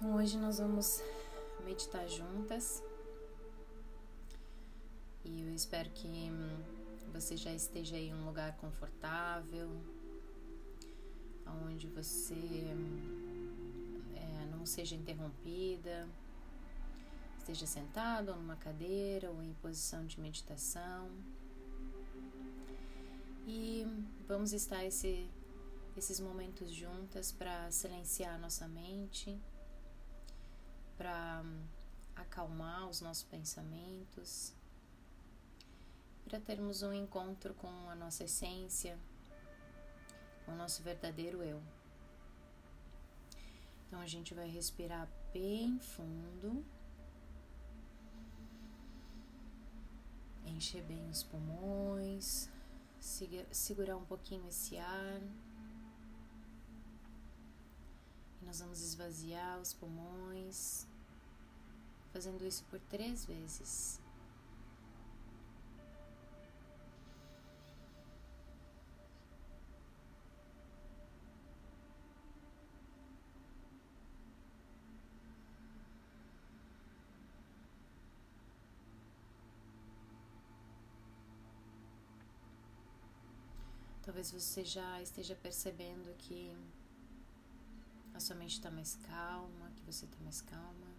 Então, hoje nós vamos meditar juntas e eu espero que hum, você já esteja em um lugar confortável, onde você hum, é, não seja interrompida, esteja sentado ou numa cadeira ou em posição de meditação. E vamos estar esse, esses momentos juntas para silenciar nossa mente para acalmar os nossos pensamentos, para termos um encontro com a nossa essência, com o nosso verdadeiro eu. Então a gente vai respirar bem fundo, encher bem os pulmões, segurar um pouquinho esse ar. E nós vamos esvaziar os pulmões fazendo isso por três vezes. Talvez você já esteja percebendo que a sua mente está mais calma, que você está mais calma.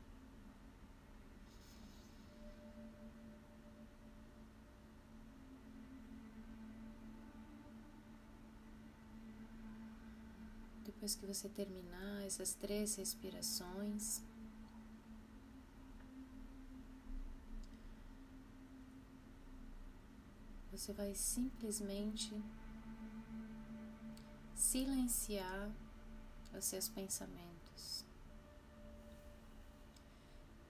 Depois que você terminar essas três respirações, você vai simplesmente silenciar os seus pensamentos.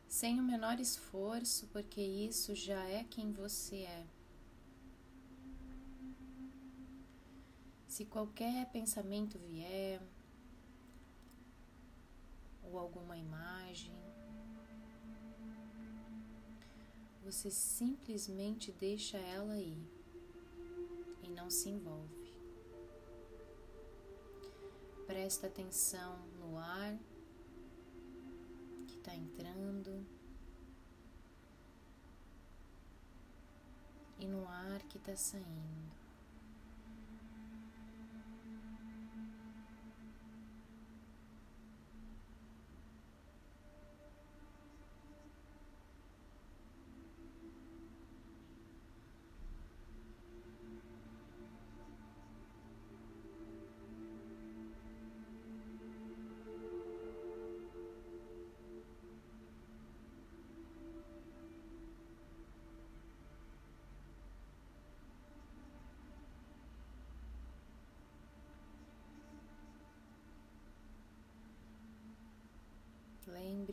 Sem o menor esforço, porque isso já é quem você é. Se qualquer pensamento vier, ou alguma imagem, você simplesmente deixa ela ir e não se envolve. Presta atenção no ar que está entrando e no ar que está saindo.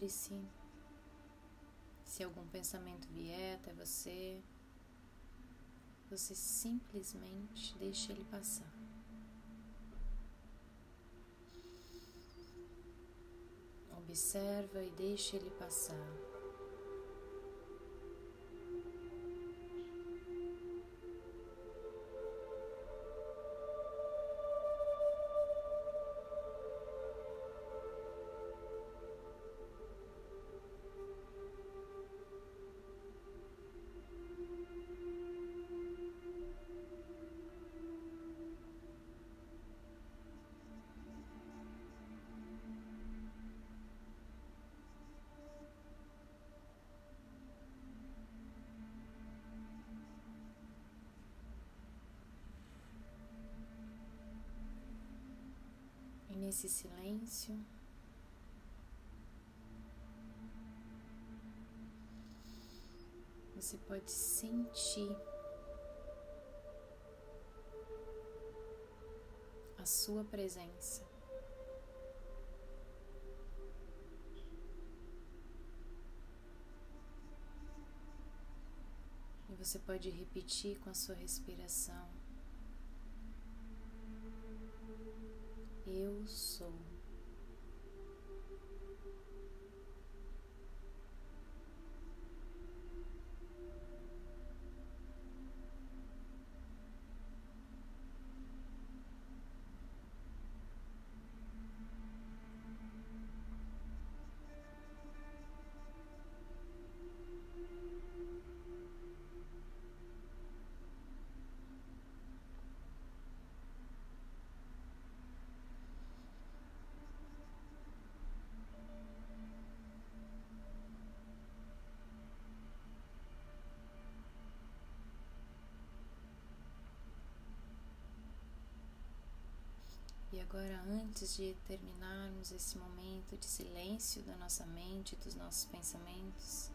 Lembre-se, se algum pensamento vier até você, você simplesmente deixa ele passar. Observa e deixa ele passar. Nesse silêncio. Você pode sentir a sua presença. E você pode repetir com a sua respiração. Eu sou. Agora, antes de terminarmos esse momento de silêncio da nossa mente, dos nossos pensamentos,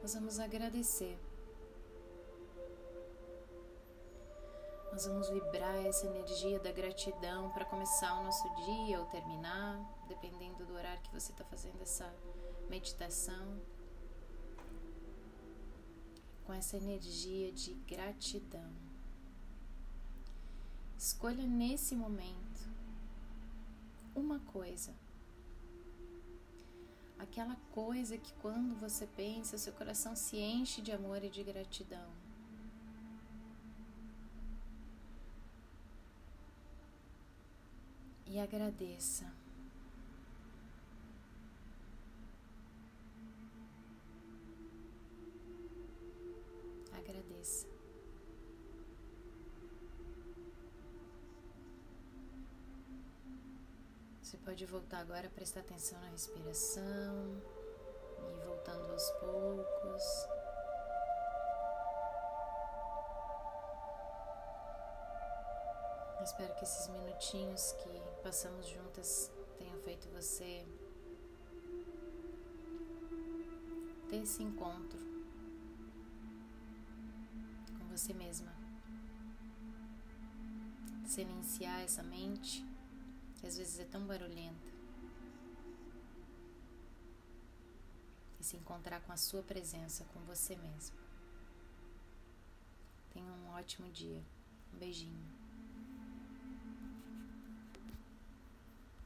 nós vamos agradecer. Nós vamos vibrar essa energia da gratidão para começar o nosso dia ou terminar, dependendo do horário que você está fazendo essa meditação. Com essa energia de gratidão. Escolha nesse momento uma coisa. Aquela coisa que quando você pensa, seu coração se enche de amor e de gratidão. E agradeça. Agradeça. Você pode voltar agora a prestar atenção na respiração e voltando aos poucos. espero que esses minutinhos que passamos juntas tenham feito você ter esse encontro com você mesma. Silenciar essa mente que às vezes é tão barulhenta. E se encontrar com a sua presença, com você mesmo. Tenha um ótimo dia. Um beijinho.